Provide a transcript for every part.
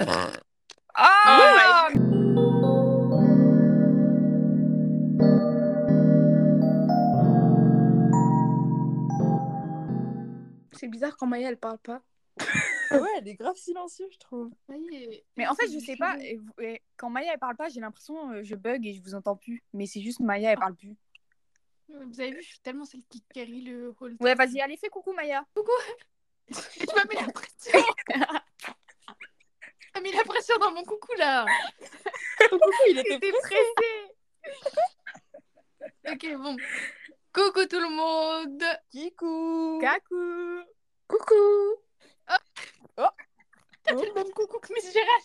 Ah C'est bizarre quand Maya elle parle pas. ouais, elle est grave silencieuse, je trouve. Mais en fait, je sais pas, et vous- et quand Maya elle parle pas, j'ai l'impression euh, je bug et je vous entends plus. Mais c'est juste Maya elle parle plus. Vous avez vu, je suis tellement celle qui carry le hall. Ouais, vas-y, allez, fais coucou Maya. Tu m'as mis la pression. As mis la pression dans mon coucou là. Coucou, il était T'es pressée. Ok, bon. Coucou tout le monde. Kikou Kakou. Coucou T'as fait le même coucou que Miss Gérard.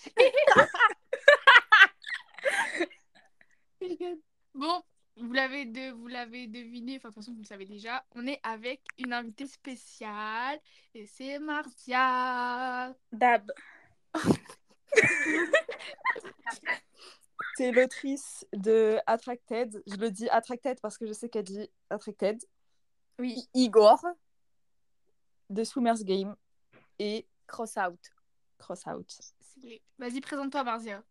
bon, vous l'avez de, vous l'avez deviné, enfin de toute façon vous le savez déjà, on est avec une invitée spéciale et c'est Marcia. Dab. C'est l'autrice de Attracted. Je le dis Attracted parce que je sais qu'elle dit Attracted. Oui, Igor. De Swimmer's Game et Cross out. Cross Out. Vas-y, présente-toi Marcia.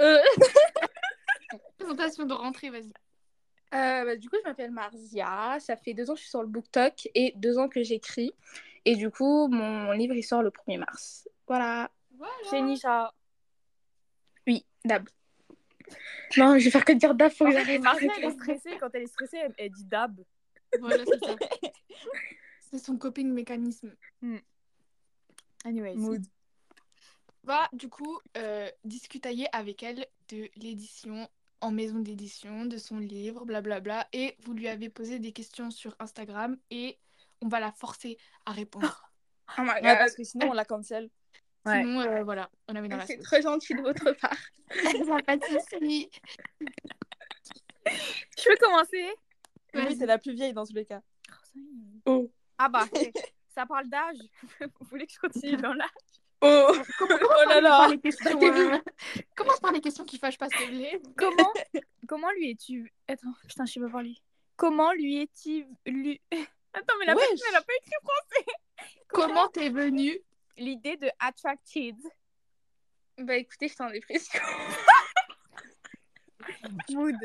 Euh, Présentation de rentrée, vas-y. euh, bah, du coup, je m'appelle Marzia. Ça fait deux ans que je suis sur le BookTok et deux ans que j'écris. Et du coup, mon livre il sort le 1er mars. Voilà. Voilà. Chez Nisha. Oui, Dab. Non, je vais faire que dire Dab, faut que j'arrête. Elle est stressée. Quand elle est stressée, elle, elle dit dab. Voilà, c'est ça. C'est son coping mécanisme. Anyway. Mood. va du coup euh, discutailler avec elle de l'édition en maison d'édition, de son livre, blablabla. Et vous lui avez posé des questions sur Instagram et on va la forcer à répondre. Oh my Ouais, God. parce que sinon on la cancel. Ouais. Sinon, euh, voilà, on avait dans la C'est très gentil de votre part. Ça pas de souci. Je peux commencer? Oui, c'est la plus vieille dans tous les cas. Oh. Ah bah, ça parle d'âge. Vous voulez que je continue dans l'âge? Oh. Oh là Par là les questions, euh, par les questions qui fâchent pas, plaît? Comment, comment lui es-tu Attends, putain, je sais pas parler. Comment lui es-tu lui... Attends, mais la personne, elle a pas écrit français. Comment t'es venue L'idée de Attracted. Bah écoutez, je suis en dépression. Mood.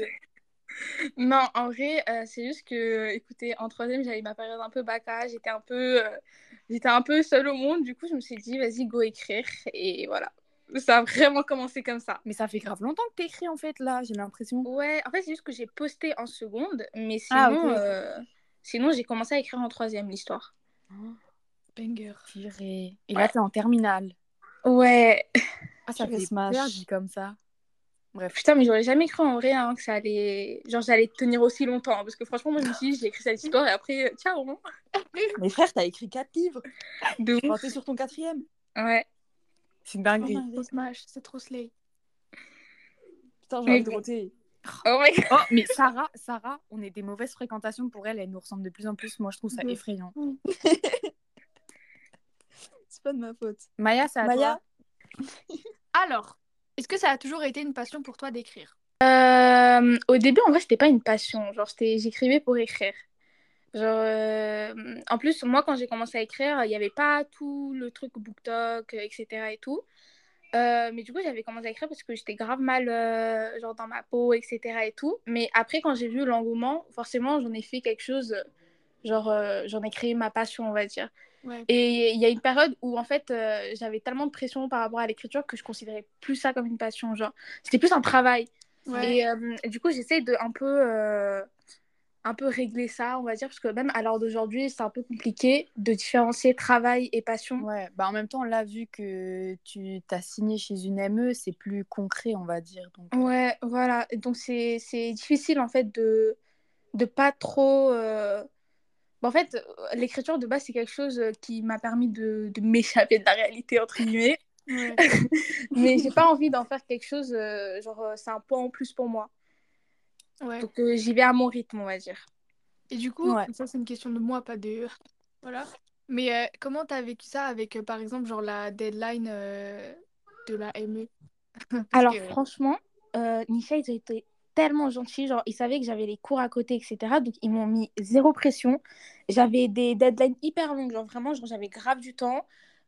Non, en vrai, euh, c'est juste que, écoutez, en troisième, j'avais ma période un peu baca, j'étais un peu, euh, j'étais un peu seule au monde. Du coup, je me suis dit, vas-y, go écrire. Et voilà. Ça a vraiment commencé comme ça. Mais ça fait grave longtemps que t'écris en fait là, j'ai l'impression. Ouais, en fait, c'est juste que j'ai posté en seconde, mais sinon, Ah, ok. euh, sinon j'ai commencé à écrire en troisième l'histoire. Banger. Purée. Et là, t'es en terminale. Ouais. Ah, ça fait smash. peur dit comme ça. Bref. Putain, mais j'aurais jamais cru en vrai hein, que ça allait, genre, j'allais tenir aussi longtemps. parce que franchement, moi, je me suis dit, j'ai écrit cette histoire et après, euh, ciao. hein. Mais frère, t'as écrit quatre livres. De ouf. Enfin, sur ton quatrième. Ouais. C'est une dinguerie. Trop smash, c'est trop slay. Putain, j'ai envie de bon. roter. Oh my god. Oh, mais Sarah, Sarah, on est des mauvaises fréquentations pour elle. Elle nous ressemble de plus en plus. Moi, je trouve ça effrayant. C'est pas de ma faute. Maya, c'est à Maya toi. Alors, est-ce que ça a toujours été une passion pour toi d'écrire? Euh, au début, en vrai, c'était pas une passion. Genre, j'écrivais pour écrire. Genre, euh, en plus, moi, quand j'ai commencé à écrire, il n'y avait pas tout le truc BookTok, euh, etc. et tout. Euh, mais du coup, j'avais commencé à écrire parce que j'étais grave mal, euh, genre, dans ma peau, etc. et tout. Mais après, quand j'ai vu l'engouement, forcément, j'en ai fait quelque chose, genre, euh, j'en ai créé ma passion, on va dire. Ouais. Et il y a une période où, en fait, euh, j'avais tellement de pression par rapport à l'écriture que je considérais plus ça comme une passion. Genre, c'était plus un travail. Ouais. Et euh, du coup, j'essaie de un peu, euh, un peu régler ça, on va dire, parce que même à l'heure d'aujourd'hui, c'est un peu compliqué de différencier travail et passion. Ouais, bah en même temps, là, vu que tu t'as signé chez une ME, c'est plus concret, on va dire. Donc, Ouais, voilà. Donc, c'est c'est difficile, en fait, de de pas trop... bon, en fait, euh, l'écriture, de base, c'est quelque chose euh, qui m'a permis de, de m'échapper de la réalité, entre guillemets. Ouais. Mais j'ai pas envie d'en faire quelque chose, euh, genre, c'est un point en plus pour moi. Ouais. Donc, euh, j'y vais à mon rythme, on va dire. Et du coup, Ouais. ça c'est une question de moi, pas de... Voilà. Mais euh, comment t'as vécu ça avec, par exemple, genre la deadline de la ME Parce Alors, que- franchement, Nisha, ils ont été tellement gentils. Genre, ils savaient que j'avais les cours à côté, etc. Donc, ils m'ont mis zéro pression. J'avais des deadlines hyper longues. Genre, vraiment, genre, j'avais grave du temps.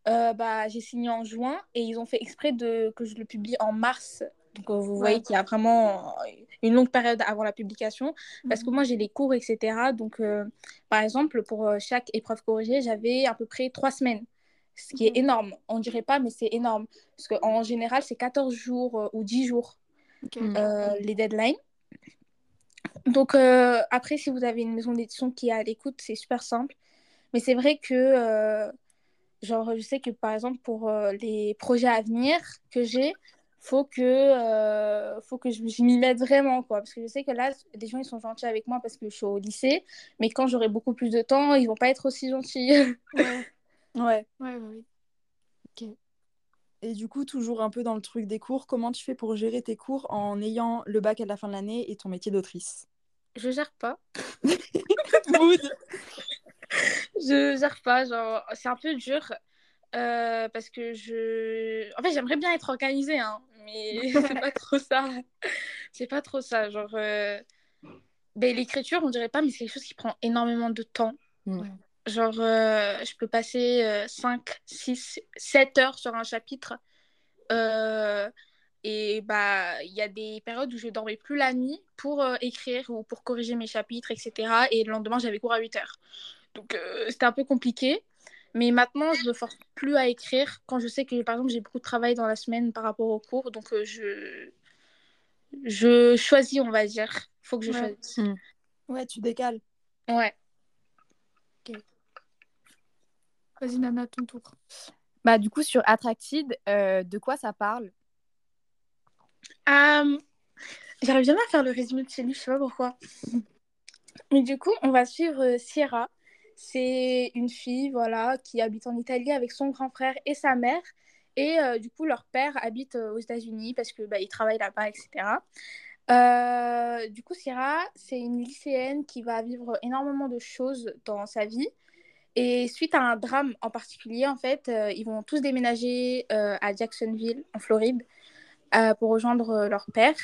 euh, bah, j'ai signé en juin et ils ont fait exprès de, que je le publie en mars. Donc, euh, vous voyez qu'il y a vraiment une longue période avant la publication. Parce que Mhm. moi, j'ai les cours, etc. Donc, euh, par exemple, pour chaque épreuve corrigée, j'avais à peu près trois semaines. Ce qui est Ok. énorme. On dirait pas, mais c'est énorme. Parce qu'en général, c'est 14 jours euh, ou 10 jours Ok. Mm. euh, les deadlines. Donc, euh, après, si vous avez une maison d'édition qui est à l'écoute, c'est super simple. Mais c'est vrai que, euh, genre, je sais que par exemple, pour euh, les projets à venir que j'ai, faut que, euh, faut que je, je m'y mette vraiment, quoi. Parce que je sais que là, les gens, ils sont gentils avec moi parce que je suis au lycée. Mais quand j'aurai beaucoup plus de temps, ils vont pas être aussi gentils. Ouais, Ouais. ouais, ouais. ouais. Et du coup, toujours un peu dans le truc des cours, comment tu fais pour gérer tes cours en ayant le bac à la fin de l'année et ton métier d'autrice? Je gère pas. Je gère pas, genre, c'est un peu dur. euh, parce que je. En fait, j'aimerais bien être organisée, hein, mais c'est pas trop ça. C'est pas trop ça. Genre, euh, ben, l'écriture, on dirait pas, mais c'est quelque chose qui prend énormément de temps. Mm. Ouais. Genre, euh, je peux passer euh, 5, 6, 7 heures sur un chapitre. Euh, et bah, il y a des périodes où je dormais plus la nuit pour euh, écrire ou pour corriger mes chapitres, etc. Et le lendemain, j'avais cours à 8 heures. Donc, c'était un peu compliqué. Mais maintenant, je me force plus à écrire quand je sais que, par exemple, j'ai beaucoup de travail dans la semaine par rapport aux cours. Donc, je... je choisis, on va dire. faut que je Ouais. choisisse. Ouais, tu décales. Ouais. Vas-y, Nana, ton tour. Bah, du coup, sur Attracted, euh, de quoi ça parle? Euh, J'arrive jamais à faire le résumé de chez lui, je sais pas pourquoi. Mais du coup, on va suivre euh, Sierra. C'est une fille, voilà, qui habite en Italie avec son grand frère et sa mère. Et euh, du coup, leur père habite euh, aux États-Unis parce que bah, il travaille là-bas, etc. Euh, du coup, Sierra, c'est une lycéenne qui va vivre énormément de choses dans sa vie. Et suite à un drame en particulier, en fait, euh, ils vont tous déménager euh, à Jacksonville, en Floride, euh, pour rejoindre leur père.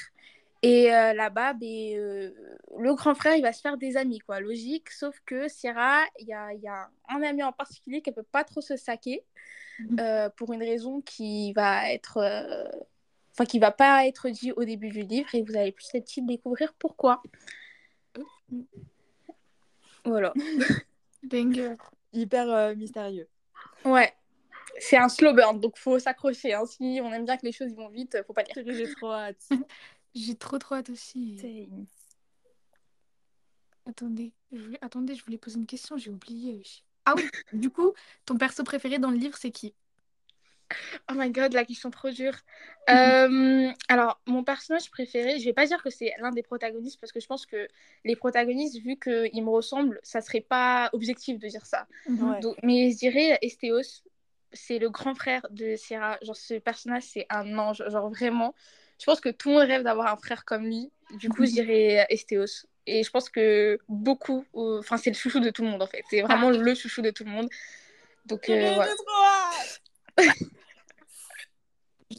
Et là-bas, ben, le grand frère, il va se faire des amis, quoi, logique. Sauf que Sierra, il y a, il y a un ami en particulier qui ne peut pas trop se saquer Mhm. pour une raison qui va être... Enfin, qui va pas être dit au début du livre et vous allez petit à petit découvrir pourquoi. Voilà. Banger. Hyper euh, mystérieux. Ouais. C'est un slow burn, donc faut s'accrocher. hein. Si on aime bien que les choses vont vite, faut pas lire. J'ai trop hâte. J'ai trop trop hâte aussi. Attendez, je voulais... Attendez, je voulais poser une question, j'ai oublié. Ah oui, du coup, ton perso préféré dans le livre, c'est qui? Oh my god, la question trop dure. Euh, alors, mon personnage préféré, je vais pas dire que c'est l'un des protagonistes parce que je pense que les protagonistes, vu qu'ils me ressemblent, ça serait pas objectif de dire ça. Ouais. Donc, mais je dirais Estéos, c'est le grand frère de Sierra. Genre, ce personnage, c'est un ange. Genre, vraiment, je pense que tout le monde rêve d'avoir un frère comme lui. Du coup, je dirais Estéos. Et je pense que beaucoup, euh, enfin, c'est le chouchou de tout le monde en fait. C'est vraiment le chouchou de tout le monde. Donc, euh, hâte.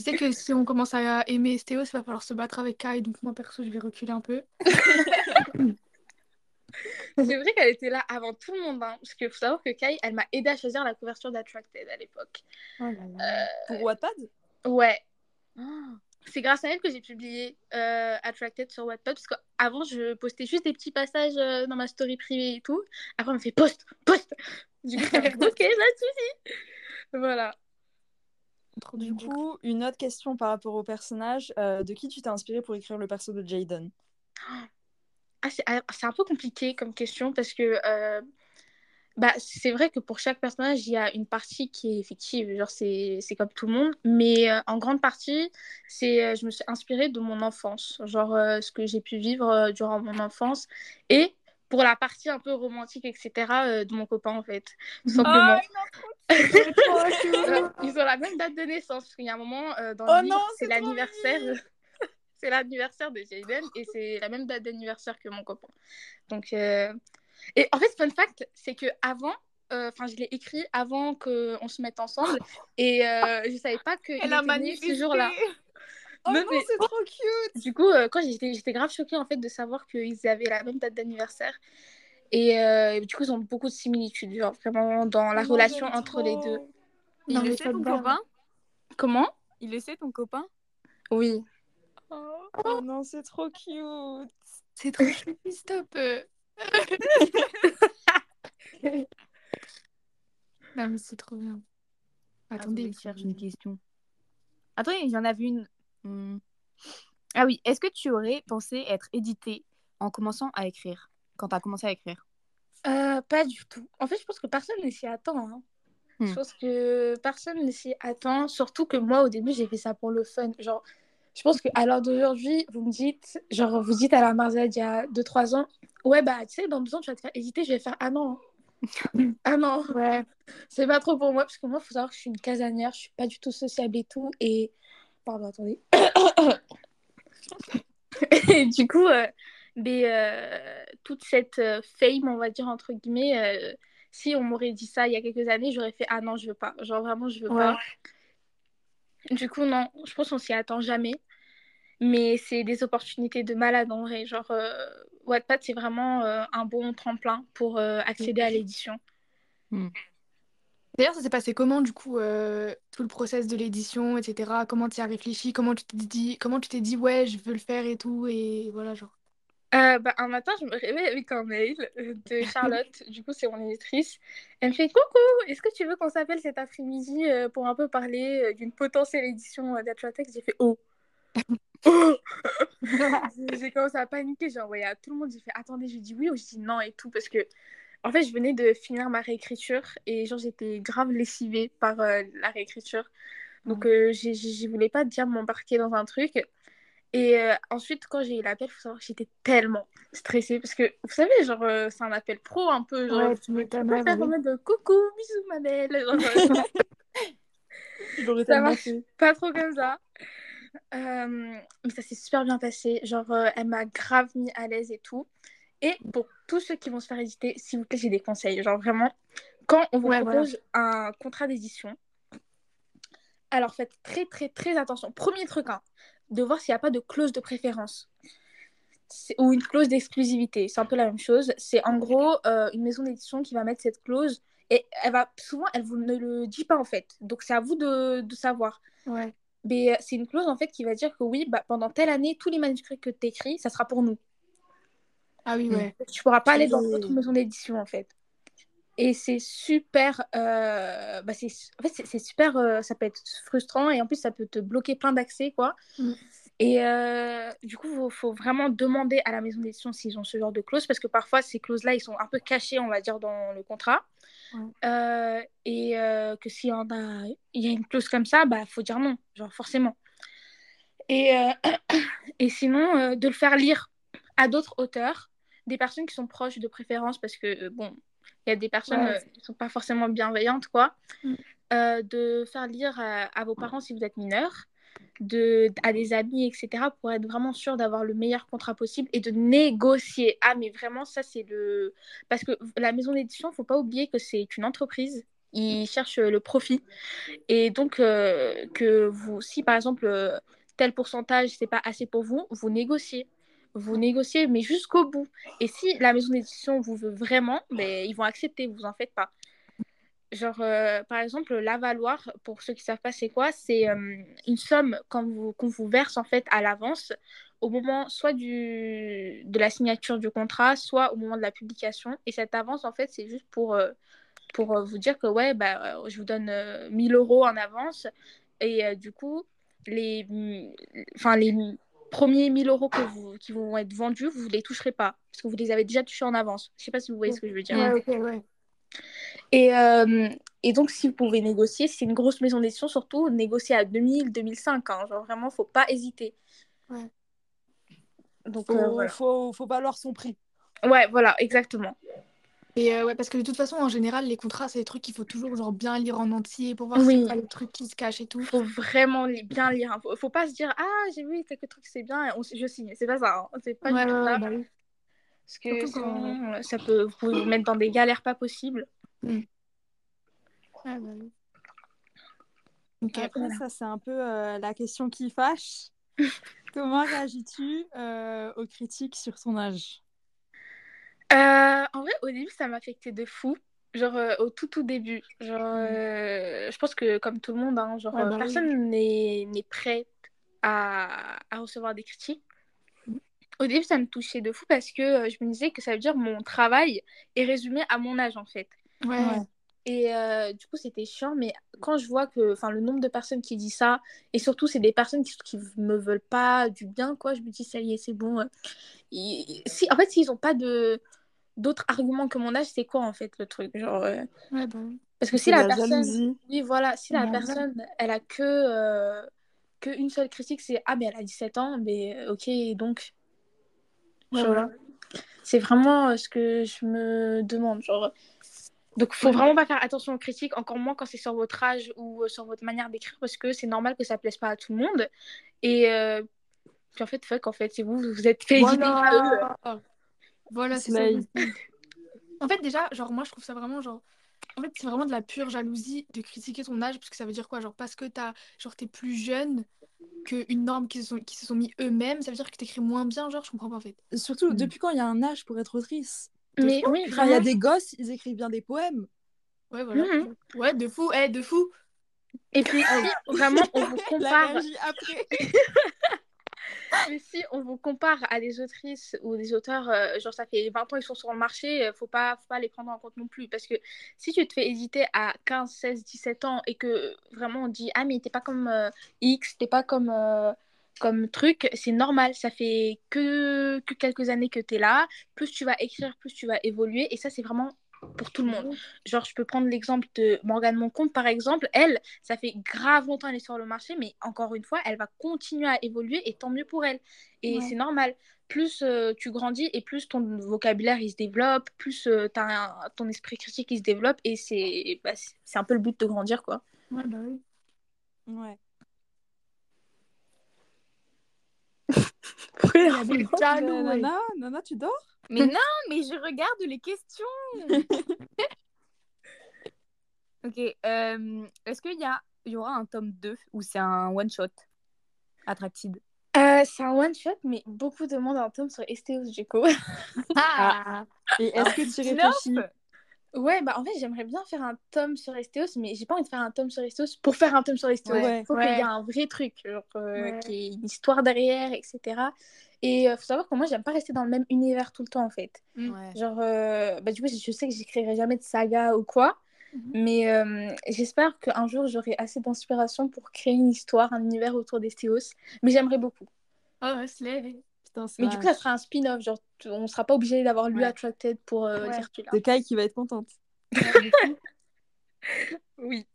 Je sais que si on commence à aimer Estéos, il va falloir se battre avec Kai, donc moi perso, je vais reculer un peu. C'est vrai qu'elle était là avant tout le monde, hein, parce qu'il faut savoir que Kai, elle m'a aidé à choisir la couverture d'Attracted à l'époque. Oh là là. Pour Wattpad? Ouais, c'est grâce à elle que j'ai publié euh, Attracted sur Wattpad, parce qu'avant, je postais juste des petits passages euh, dans ma story privée et tout. Après, on me fait post, post. Du coup, ok, ça suffit. Voilà. Du coup, une autre question par rapport au personnage. euh, de qui tu t'es inspiré pour écrire le perso de Jaden? Ah, c'est ah, un peu compliqué comme question parce que euh, bah, c'est vrai que pour chaque personnage, il y a une partie qui est fictive, genre c'est c'est comme tout le monde, mais euh, en grande partie, c'est je me suis inspirée de mon enfance, genre ce que j'ai pu vivre durant mon enfance et pour la partie un peu romantique, etc., euh, de mon copain en fait, tout simplement. Euh, Ils ont la même date de naissance, parce qu'il y a un moment euh, dans Oh le livre, c'est l'anniversaire. c'est l'anniversaire de Jaden et c'est la même date d'anniversaire que mon copain. Donc, euh, et en fait, fun fact, c'est que avant, enfin, je l'ai écrit avant qu'on se mette ensemble et je savais pas que il Elle a était né ce jour-là. Oh Non, non, mais- c'est trop cute Du coup, euh, quand j'étais, j'étais grave choquée en fait de savoir qu'ils avaient la même date d'anniversaire. Et euh, du coup, ils ont beaucoup de similitudes, genre vraiment dans la Oh relation entre les deux. Il Non, le sait ton copain? Comment? Il le sait ton copain? Oui. Oh non, c'est trop cute. C'est trop choupi, stop. euh. non, mais c'est trop bien. Attendez, je cherche une question. Attendez, il y en avait une. Hmm. Ah oui, est-ce que tu aurais pensé être édité en commençant à écrire? Quand tu as commencé à écrire? Euh, pas du tout. En fait, je pense que personne ne s'y attend. hein. Hmm. Je pense que personne ne s'y attend. Surtout que moi, au début, j'ai fait ça pour le fun. Genre, je pense qu'à l'heure d'aujourd'hui, vous me dites, genre, vous dites à la Marzade il y a 2-3 ans, ouais, bah, tu sais, dans 2 ans, tu vas te faire hésiter. Je vais faire, ah non. ah non. Ouais. C'est pas trop pour moi, parce que moi, il faut savoir que je suis une casanière, je suis pas du tout sociable et tout. Et. Pardon, attendez. et du coup, euh, mais, euh, toute cette euh, fame, on va dire, entre guillemets, si on m'aurait dit ça il y a quelques années, j'aurais fait Ah non, je veux pas. Genre vraiment, je veux Ouais. pas. Du coup, non, je pense qu'on s'y attend jamais. Mais c'est des opportunités de malade en vrai. Genre, Wattpad, c'est vraiment un bon tremplin pour accéder à l'édition. D'ailleurs, ça s'est passé comment, du coup, euh, tout le process de l'édition, etc. Comment tu y as réfléchi? Comment tu t'es dit, comment tu t'es dit, ouais, je veux le faire et tout, et voilà, genre. Euh, bah, un matin, je me réveille avec un mail euh, de Charlotte, du coup, c'est mon éditrice. Elle me fait Coucou, est-ce que tu veux qu'on s'appelle cet après-midi pour un peu parler d'une potentielle édition d'Atlantex? J'ai fait Oh Oh J'ai- J'ai commencé à paniquer, j'ai envoyé à tout le monde, j'ai fait Attendez, je dis oui ou je dis non et tout, parce que en fait, je venais de finir ma réécriture et genre, j'étais grave lessivée par euh, la réécriture. Donc, euh, j'ai- j'ai- je voulais pas déjà m'embarquer dans un truc. Et euh, ensuite, quand j'ai eu l'appel, il faut savoir que j'étais tellement stressée parce que, vous savez, genre, euh, c'est un appel pro un peu. Genre, Ouais, tu m'étonnes, ouais, mode coucou, bisous, ma belle. Genre, euh, ça marche pas trop comme ça. Euh, mais ça s'est super bien passé. Genre, euh, elle m'a grave mis à l'aise et tout. Et pour tous ceux qui vont se faire éditer, s'il vous plaît, j'ai des conseils. Genre, vraiment, quand on vous Ouais, voilà. propose un contrat d'édition, alors faites très, très, très attention. Premier truc, hein, de voir s'il n'y a pas de clause de préférence. Ou une clause d'exclusivité. C'est un peu la même chose. C'est en gros euh, une maison d'édition qui va mettre cette clause. Et elle va souvent, elle vous ne le dit pas en fait. Donc c'est à vous de, de savoir. Ouais. Mais euh, c'est une clause en fait qui va dire que oui, bah, pendant telle année, tous les manuscrits que tu écris, ça sera pour nous. Ah oui, ouais. Tu pourras pas aller dans d'autres maisons d'édition en fait. Et c'est super. euh, bah, c'est, en fait, c'est, super. euh, ça peut être frustrant et en plus, ça peut te bloquer plein d'accès, quoi. Mm. Et euh, du coup, il faut, faut vraiment demander à la maison d'édition s'ils ont ce genre de clause parce que parfois, ces clauses-là, ils sont un peu cachés, on va dire, dans le contrat. Et que s'il y en a, il y a une clause comme ça, bah, faut dire non, genre forcément. Et, et sinon, de le faire lire à d'autres auteurs, des personnes qui sont proches de préférence, parce que, euh, bon, il y a des personnes Ouais. euh, qui ne sont pas forcément bienveillantes, quoi. Mm. Euh, de faire lire à, à vos parents si vous êtes mineur, de, à des amis, etc., pour être vraiment sûr d'avoir le meilleur contrat possible et de négocier. Ah, mais vraiment, ça, c'est le. Parce que la maison d'édition, faut pas oublier que c'est une entreprise. Ils cherchent le profit. Et donc, euh, que vous, si par exemple, tel pourcentage, c'est pas assez pour vous, vous négociez. Vous négociez, mais jusqu'au bout. Et si la maison d'édition vous veut vraiment, ben, ils vont accepter, vous en faites pas. Genre, euh, par exemple, l'avaloir, pour ceux qui savent pas c'est quoi, c'est euh, une somme qu'on vous, qu'on vous verse en fait à l'avance au moment soit du, de la signature du contrat, soit au moment de la publication. Et cette avance, en fait, c'est juste pour, euh, pour vous dire que ouais, bah, je vous donne euh, 1000 euros en avance. Et du coup, les, enfin, les premiers 1000 euros que vous, qui vont être vendus, vous ne les toucherez pas. Parce que vous les avez déjà touchés en avance. Je sais pas si vous voyez ce que je veux dire. Ouais, ok, ouais. Et, euh, et donc, si vous pouvez négocier, si c'est une grosse maison d'édition, surtout, négocier à 2000, 2005. Hein, genre, vraiment, faut pas hésiter. Ouais. Donc, Faut, euh, voilà. faut, faut valoir son prix. Ouais, voilà, exactement. Et euh, ouais, parce que de toute façon, en général, les contrats, c'est des trucs qu'il faut toujours genre bien lire en entier pour voir Oui. s'il y a pas les trucs qui se cachent et tout. faut vraiment li- bien lire. hein. Faut, faut pas se dire, ah, j'ai vu quelques trucs, c'est bien, on, je signe. C'est pas ça. hein. C'est pas Ouais, du tout ouais, ça. bah oui. Parce que quand- ça peut, vous mettre dans des galères pas possibles. Bah oui. Ok. Après, voilà. ça, c'est un peu euh, la question qui fâche. Comment réagis-tu euh, aux critiques sur ton âge? Euh, en vrai, au début, ça m'affectait de fou. Genre euh, au tout tout début. Genre, euh, je pense que comme tout le monde, hein, genre, Ouais, euh, bah oui. personne n'est n'est prêt à, à recevoir des critiques. Au début, ça me touchait de fou parce que euh, je me disais que ça veut dire mon travail est résumé à mon âge en fait. Ouais. Ouais. Et euh, du coup, c'était chiant, mais quand je vois que enfin, le nombre de personnes qui disent ça, et surtout, c'est des personnes qui, qui me veulent pas du bien, quoi, je me dis, ça y est, c'est bon. si, en fait, s'ils ont pas de d'autres arguments que mon âge, c'est quoi en fait le truc Genre, euh, Ouais, bah. Parce que si la la personne. Oui, voilà, si la Ouais. personne, elle a que, euh, que une seule critique, c'est Ah, mais elle a 17 ans, mais euh, ok, donc. Voilà. C'est vraiment ce que je me demande. Genre. Donc, faut vraiment pas faire attention aux critiques, encore moins quand c'est sur votre âge ou sur votre manière d'écrire, parce que c'est normal que ça plaise pas à tout le monde. Et euh, puis en fait, fuck, en fait, c'est vous, vous êtes fait. Voilà. Voilà, c'est ça. En fait, déjà, genre, moi, je trouve ça vraiment, genre... En fait, c'est vraiment de la pure jalousie de critiquer ton âge, parce que ça veut dire quoi? Genre, parce que t'as... genre, t'es plus jeune qu'une norme qui se sont, qui se sont mis eux-mêmes, ça veut dire que t'écris moins bien, genre, je comprends pas, en fait. Surtout, Mm. depuis quand il y a un âge pour être autrice? Mais oui, il y a des gosses, ils écrivent bien des poèmes. Ouais, voilà. Mhm. Ouais, de fou, eh, de fou. Et puis, si vraiment, on vous La compare. après. Mais si on vous compare à des autrices ou des auteurs, euh, genre ça fait 20 ans ils sont sur le marché, euh, faut pas, faut pas les prendre en compte non plus. Parce que si tu te fais éditer à 15, 16, 17 ans et que vraiment on dit Ah, mais t'es pas comme euh, X, t'es pas comme, comme truc, c'est normal. Ça fait que, que quelques années que t'es là. Plus tu vas écrire, plus tu vas évoluer. Et ça, c'est vraiment pour tout le monde. Genre, je peux prendre l'exemple de Morgane Moncombe, par exemple. Elle, ça fait grave longtemps qu'elle est sur le marché, mais encore une fois, elle va continuer à évoluer et tant mieux pour elle. Et Ouais. c'est normal. Plus euh, tu grandis et plus ton vocabulaire il se développe, plus euh, un- ton esprit critique il se développe et c'est bah, un peu le but de grandir quoi. Ouais, bah oui. Ouais. Il y a des jaloux, ouais. Nana, Nana, tu dors? Mais non, mais je regarde les questions. ok. euh, Est-ce qu'il y, a... il y aura un tome 2 ou c'est un one-shot Attracted Euh, c'est un one shot, mais beaucoup demandent un tome sur Estéos coup. Ah. Et est-ce que tu réfléchis? Ouais, bah en fait, j'aimerais bien faire un tome sur Estéos, mais j'ai pas envie de faire un tome sur Estéos pour faire un tome sur Estéos. Il Ouais. faut qu'il y ait un vrai truc, genre, euh, Ouais. qu'il y ait une histoire derrière, etc. Et euh, faut savoir que moi, j'aime pas rester dans le même univers tout le temps, en fait. Ouais. Genre, euh, bah du coup, je sais que j'écrirai jamais de saga ou quoi, Mhm. mais euh, j'espère qu'un jour, j'aurai assez d'inspiration pour créer une histoire, un univers autour d'Estéos. Mais j'aimerais beaucoup. Oh. Putain, c'est Mais du coup, ça sera un spin-off, genre, on sera pas obligé d'avoir lu Ouais. Attracted pour euh, Ouais. dire tu l'as. c'est Kai qui va être contente. Oui.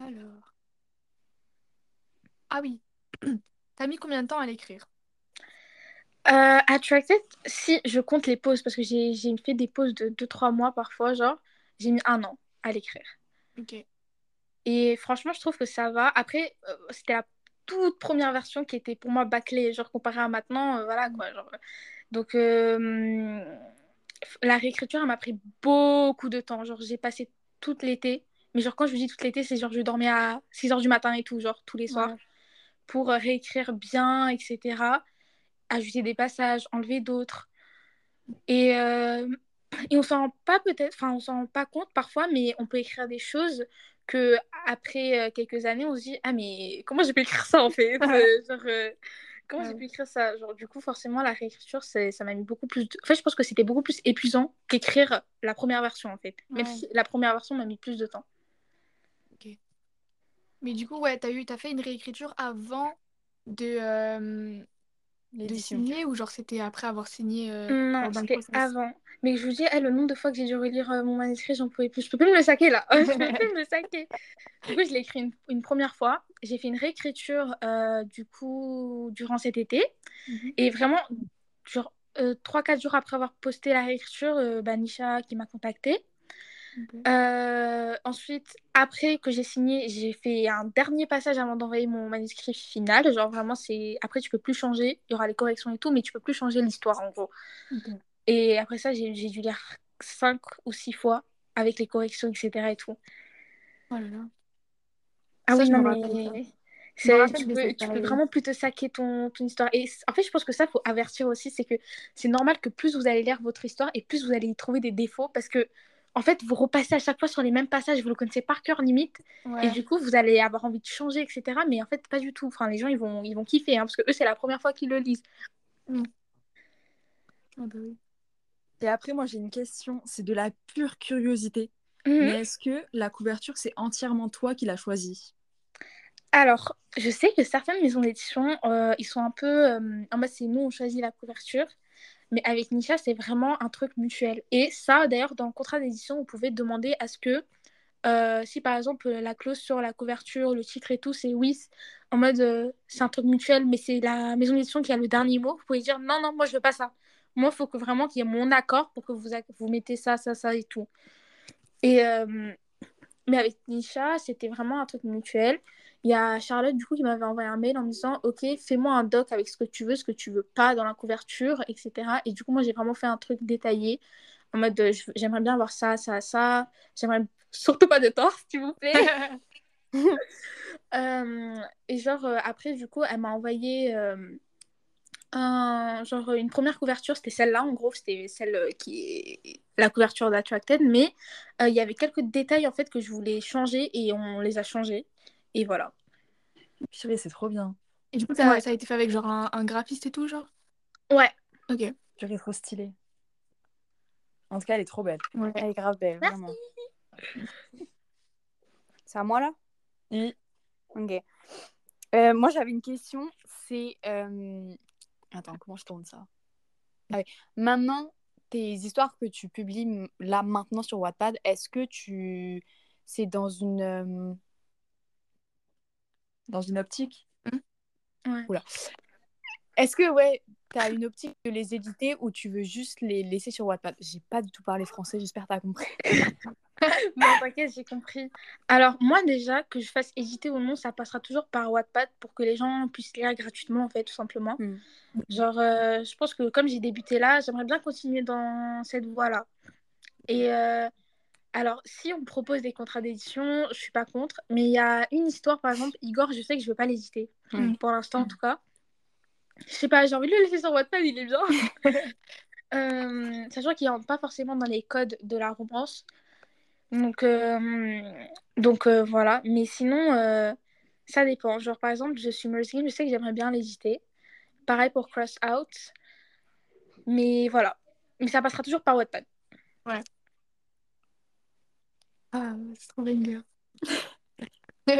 Alors. Ah oui. T'as mis combien de temps à l'écrire? Euh, Attracted, si je compte les pauses, parce que j'ai j'ai fait des pauses de 2-3 mois parfois, genre, j'ai mis un an à l'écrire. Ok. Et franchement, je trouve que ça va. Après, euh, c'était la toute première version qui était pour moi bâclée, genre comparé à maintenant, euh, voilà quoi. Genre. Donc, la réécriture, elle m'a pris beaucoup de temps. Genre, j'ai passé toute l'été. Mais genre, quand je vous dis toute l'été, c'est genre, je dormais à 6 heures du matin et tout, genre, tous les soirs, Ouais. pour réécrire bien, etc. Ajouter des passages, enlever d'autres. Et, euh, et on s'en rend pas peut-être, enfin, on s'en rend pas compte parfois, mais on peut écrire des choses que après euh, quelques années, on se dit ah mais comment j'ai pu écrire ça en fait? Euh, genre, euh, comment j'ai pu écrire ça? Genre du coup forcément la réécriture ça m'a mis beaucoup plus de... en fait je pense que c'était beaucoup plus épuisant qu'écrire la première version en fait. Même si la première version m'a mis plus de temps. Mais du coup, ouais, t'as eu, t'as fait une réécriture avant de, euh, de signer ou genre c'était après avoir signé euh, non c'était avant. Mais je vous dis eh, le nombre de fois que j'ai dû relire euh, mon manuscrit j'en pouvais plus. Je peux plus me le saquer là. Je peux plus me le saquer. Du coup je l'ai écrit une, une première fois. J'ai fait une réécriture euh, du coup durant cet été. Mhm. Et vraiment, genre, euh, 3-4 jours après avoir posté la réécriture, euh, bah, Nisha qui m'a contactée. Euh, ensuite, après que j'ai signé, j'ai fait un dernier passage avant d'envoyer mon manuscrit final. Genre, vraiment, c'est. Après, tu peux plus changer. Il y aura les corrections et tout, mais tu peux plus changer l'histoire, en gros. Et après ça, j'ai dû lire 5 ou 6 fois avec les corrections, etc. et tout. Oh là là. Ah Ça, oui, non, mais. tu, peux, tu peux vraiment plus te saquer ton, ton histoire. Et en fait, je pense que ça, faut avertir aussi, c'est que c'est normal que plus vous allez lire votre histoire et plus vous allez y trouver des défauts parce que en fait, vous repassez à chaque fois sur les mêmes passages, vous le connaissez par cœur limite, et du coup, vous allez avoir envie de changer, etc. Mais en fait, pas du tout. Enfin, les gens, ils vont, ils vont kiffer, hein, parce que eux, c'est la première fois qu'ils le lisent. Ah bah oui. Et après, moi, j'ai une question. C'est de la pure curiosité. Mhm. Mais est-ce que la couverture, c'est entièrement toi qui l'as choisie? Alors, je sais que certaines maisons d'édition, euh, ils sont un peu euh, en mode c'est nous, on choisit la couverture. Mais avec Nisha, c'est vraiment un truc mutuel. Et ça, d'ailleurs, dans le contrat d'édition, vous pouvez demander à ce que, euh, si par exemple la clause sur la couverture, le titre et tout, c'est oui, en mode euh, c'est un truc mutuel, mais c'est la maison d'édition qui a le dernier mot, vous pouvez dire non, non, moi je veux pas ça. Moi, il faut que vraiment qu'il y ait mon accord pour que vous, vous mettez ça, ça, ça et tout. Et, euh, mais avec Nisha, c'était vraiment un truc mutuel. Il y a Charlotte, du coup, qui m'avait envoyé un mail en me disant Ok, fais-moi un doc avec ce que tu veux, ce que tu veux pas dans la couverture, etc. Et du coup, moi, j'ai vraiment fait un truc détaillé en mode euh, J'aimerais bien avoir ça, ça, ça. J'aimerais surtout pas de torse, s'il vous plaît. Euh, et genre, euh, après, du coup, elle m'a envoyé un, genre, une première couverture. C'était celle-là, en gros, c'était celle qui est la couverture d'Attracted. Mais il y avait quelques détails, en fait, que je voulais changer et on les a changés. Et voilà. Purée, c'est trop bien. Et du coup, ça, Ouais. ça a été fait avec genre un, un graphiste et tout, genre? Ouais. Ok. Purée, trop stylée. En tout cas, elle est trop belle. Ouais. Elle est grave belle, Merci. vraiment. C'est à moi là? Et Ok. Euh, moi, j'avais une question. C'est. euh, Attends, comment je tourne ça? Ah oui. Maintenant, tes histoires que tu publies là maintenant sur Wattpad, est-ce que tu. C'est dans une. Dans une optique. Est-ce que, ouais, t'as une optique de les éditer ou tu veux juste les laisser sur Wattpad? J'ai pas du tout parlé français, j'espère que t'as compris. Non, t'inquiète, j'ai compris. Alors, moi, déjà, que je fasse éditer ou non, ça passera toujours par Wattpad pour que les gens puissent lire gratuitement, en fait, tout simplement. Mm. Genre, euh, je pense que comme j'ai débuté là, j'aimerais bien continuer dans cette voie-là. Et euh, alors, si on propose des contrats d'édition, je suis pas contre. Mais il y a une histoire, par exemple, Igor, je sais que je veux pas l'éditer. Pour l'instant, en tout cas. Je sais pas, j'ai envie de le laisser sur Wattpad, il est bien. euh, sachant qu'il rentre pas forcément dans les codes de la romance. Donc, euh, donc euh, voilà. Mais sinon, ça dépend. Genre, par exemple, je suis Mercy, je sais que j'aimerais bien l'éditer. Pareil pour Cross Out. Mais voilà. Mais ça passera toujours par Wattpad. Ah, c'est trop banger.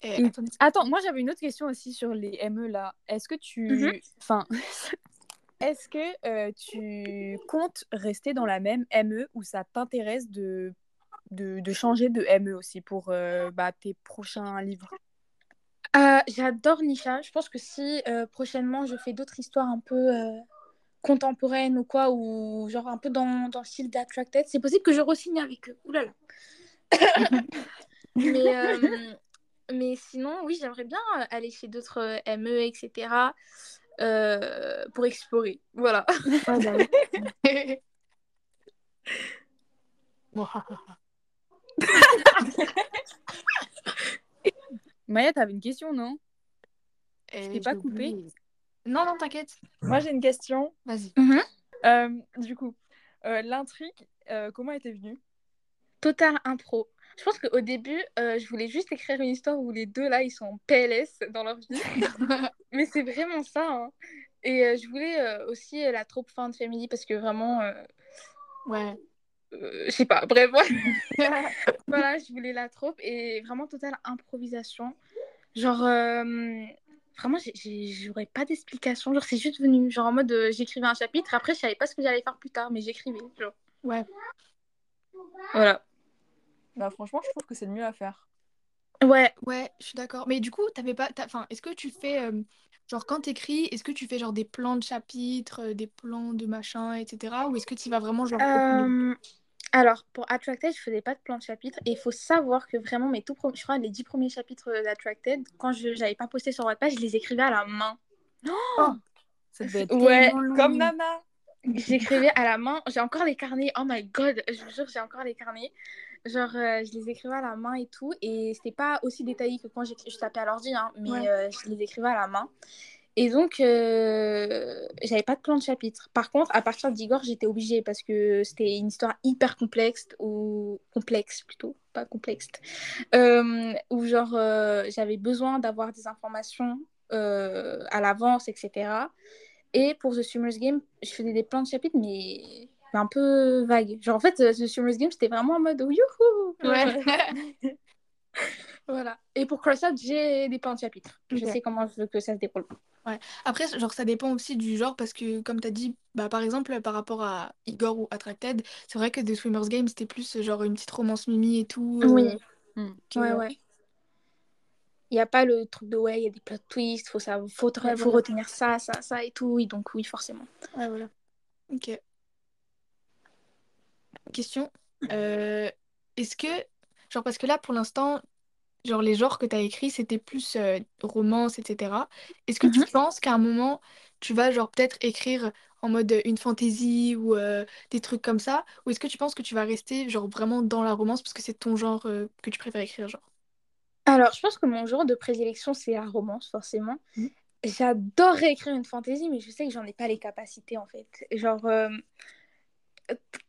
Et, Et- attendez, Attends, moi j'avais une autre question aussi sur les ME là. Est-ce que tu. Mhm. Enfin. Est-ce que euh, tu comptes rester dans la même ME ou ça t'intéresse de, de, de changer de ME aussi pour euh, bah, tes prochains livres? Euh, J'adore Nisha. Je pense que si euh, prochainement je fais d'autres histoires un peu euh, contemporaines ou quoi, ou genre un peu dans, dans le style d'Attracted, c'est possible que je re-signe avec eux. Ouh là là. mais, euh, mais sinon, oui, j'aimerais bien aller chez d'autres euh, ME, etc. euh, pour explorer. Voilà. Ah, bah. Maya, t'avais une question, non? Et t'ai pas coupé oublié. Non, non, t'inquiète. Moi, j'ai une question. Vas-y. Euh, du coup, euh, l'intrigue, euh, comment était venue? Total impro. Je pense qu'au début, euh, je voulais juste écrire une histoire où les deux là, ils sont en PLS dans leur vie. Mais c'est vraiment ça. hein. Et euh, je voulais euh, aussi euh, la troupe fin de family parce que vraiment, euh, Ouais. euh, je sais pas, bref, ouais. voilà, je voulais la troupe et vraiment totale improvisation. Genre, euh, vraiment, j'aurais pas d'explication. Genre, c'est juste venu. Genre, en mode, euh, j'écrivais un chapitre. Après, je savais pas ce que j'allais faire plus tard, mais j'écrivais. Genre, Ouais. voilà. Bah, franchement, je trouve que c'est le mieux à faire. Ouais, Ouais, je suis d'accord. Mais du coup, t'avais pas. Enfin, est-ce que tu fais. euh, genre, quand t'écris, est-ce que tu fais genre des plans de chapitres, euh, des plans de machin, etc. Ou est-ce que tu vas vraiment genre. Euh, alors, pour Attracted, je faisais pas de plan de chapitre. Et il faut savoir que vraiment, mes tout premiers, je crois, les dix premiers chapitres d'Attracted, quand je n'avais pas posté sur Wattpad, je les écrivais à la main. Ça devait être Ouais. Comme Nana J'écrivais à la main. J'ai encore les carnets. Oh my god, je vous jure, j'ai encore les carnets. Genre, euh, je les écrivais à la main et tout. Et c'était pas aussi détaillé que quand je tapais à l'ordi, hein, mais Ouais. euh, je les écrivais à la main. Et donc, euh, j'avais pas de plan de chapitre. Par contre, à partir d'Igor, j'étais obligée parce que c'était une histoire hyper complexe, ou complexe plutôt, pas complexe, euh, où genre euh, j'avais besoin d'avoir des informations euh, à l'avance, etc. Et pour The Summer's Game, je faisais des plans de chapitre, mais un peu vague. Genre, en fait, The Summer's Game, c'était vraiment en mode youhou! Ouais. Voilà. Et pour Crossout, j'ai des plans de chapitre. Je sais comment je veux que ça se déroule. Après, genre, ça dépend aussi du genre parce que, comme tu as dit, bah, par exemple, par rapport à Igor ou Attracted, c'est vrai que The Swimmer's Game, c'était plus genre une petite romance mimi et tout. euh, Oui. Que- Ouais, ouais. Il n'y a pas le truc de ouais, il y a des plot twists, faut, ça, faut, Ouais, faut voilà. retenir ça, ça, ça et tout. Oui, donc oui, forcément. Ouais, voilà. Ok. Question. euh, Est-ce que, genre, parce que là, pour l'instant, genre, les genres que tu as écrits, c'était plus euh, romance, etc. Est-ce que tu Mhm. penses qu'à un moment, tu vas, genre, peut-être écrire en mode euh, une fantaisie ou euh, des trucs comme ça? Ou est-ce que tu penses que tu vas rester, genre, vraiment dans la romance parce que c'est ton genre euh, que tu préfères écrire, genre? Alors, je pense que mon genre de prédilection, c'est la romance, forcément. Mhm. J'adorerais écrire une fantaisie, mais je sais que j'en ai pas les capacités, en fait. Genre, euh,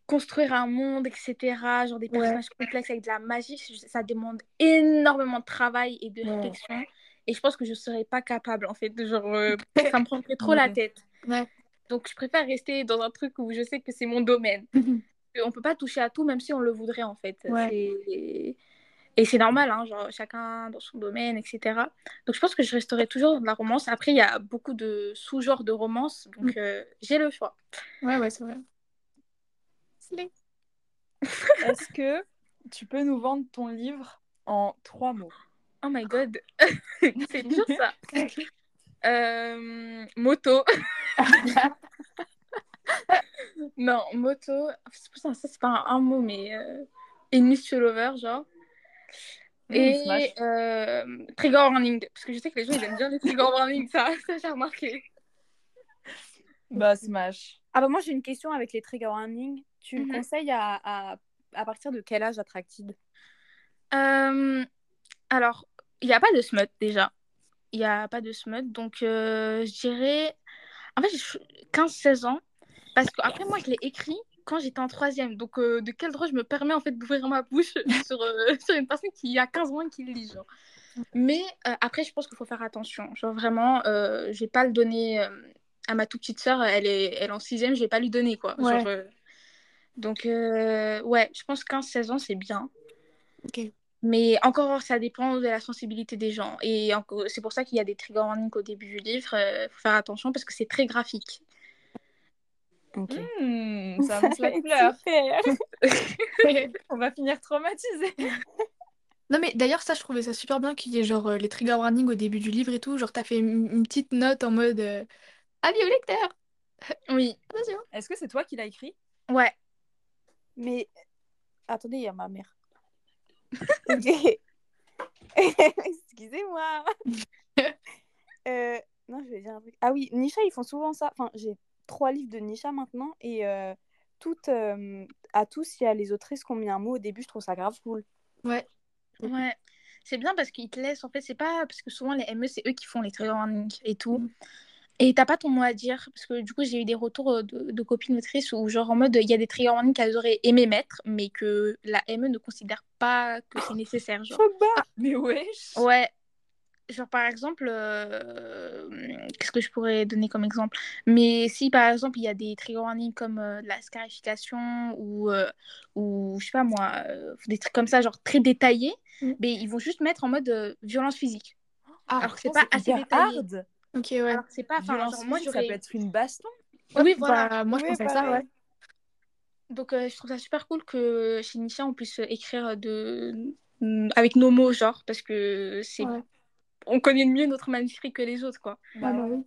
construire un monde, etc., genre des Ouais. personnages complexes avec de la magie, ça demande énormément de travail et de Ouais. réflexion. Et je pense que je serais pas capable, en fait. de Genre, euh, ça me prendrait trop la tête. Donc, je préfère rester dans un truc où je sais que c'est mon domaine. On peut pas toucher à tout, même si on le voudrait, en fait. Et c'est normal, hein, genre chacun dans son domaine, etc. Donc je pense que je resterai toujours dans la romance. Après, il y a beaucoup de sous-genres de romance, donc euh, j'ai le choix. Ouais, ouais, c'est vrai. Est-ce que tu peux nous vendre ton livre en trois mots? Oh my god, c'est dur ça. Euh, moto. non, moto. Putain, ça c'est pas un, un mot, mais euh... lover, genre. Mmh, Et euh, trigger warning, parce que je sais que les gens ils aiment bien les trigger warning, ça, ça j'ai remarqué. Bah, Smash. Ah bah moi j'ai une question avec les trigger warnings. Tu le conseilles à, à, à partir de quel âge Attracted? Euh, alors, il n'y a pas de smut déjà. Il n'y a pas de smut. Donc, euh, je dirais. En fait, j'ai 15-16 ans. Parce que après, moi, je l'ai écrit quand j'étais en troisième. Donc, euh, de quel droit je me permets en fait d'ouvrir ma bouche sur, sur une personne qui a 15 ans et qui le lit, genre. Mais après, je pense qu'il faut faire attention. Genre, vraiment, je vais pas le donner à ma toute petite sœur. Elle est, elle est en sixième, je vais pas lui donner, quoi. Ouais. Genre, Donc, euh, ouais, je pense 15-16 ans, c'est bien. Ok. Mais encore, ça dépend de la sensibilité des gens. Et encore- c'est pour ça qu'il y a des trigger warnings au début du livre. Il faut faire attention parce que c'est très graphique. Ok. Mmh, ça la couleur. Super. On va finir traumatisé. Non mais d'ailleurs ça je trouvais ça super bien qu'il y ait genre euh, les trigger warnings au début du livre et tout, genre t'as fait une, une petite note en mode euh, avis au lecteur, Oui, attention. Est-ce que c'est toi qui l'as écrit? Ouais. Mais attendez, il y a ma mère. Excusez-moi. Euh, non, je vais dire un truc. Ah oui, Nisha, ils font souvent ça. Enfin, j'ai trois livres de Nisha maintenant et euh, toutes, euh, à tous, il y a les autrices qui ont mis un mot au début. Je trouve ça grave cool. Ouais. Ouais. C'est bien parce qu'ils te laissent. En fait, c'est pas. Parce que souvent, les ME, c'est eux qui font les warnings et tout. Et t'as pas ton mot à dire? Parce que du coup, j'ai eu des retours euh, de, de copines autrices où, genre, en mode, il y a des trigger warnings qu'elles auraient aimé mettre, mais que la ME ne considère pas que c'est nécessaire. Genre. Mais wesh Ouais. Genre, par exemple, euh, qu'est-ce que je pourrais donner comme exemple? Mais si, par exemple, il y a des trigger warnings comme euh, la scarification ou, euh, ou, je sais pas moi, des trucs comme ça, genre très détaillés, Mm. mais ils vont juste mettre en mode violence physique. Ah, Alors que c'est Oh, pas assez détaillé. hard. Ok ouais. Alors c'est pas. Enfin, Violence moi, ça peut être une baston. Oui, voilà. Bah, moi je Ouais, pensais à ça, pareil. ouais. Donc, euh, je trouve ça super cool que chez Nisha, on puisse écrire de... avec nos mots, genre, parce que c'est. Ouais. On connaît mieux notre manuscrit que les autres, quoi. Bah Ouais, bah ouais.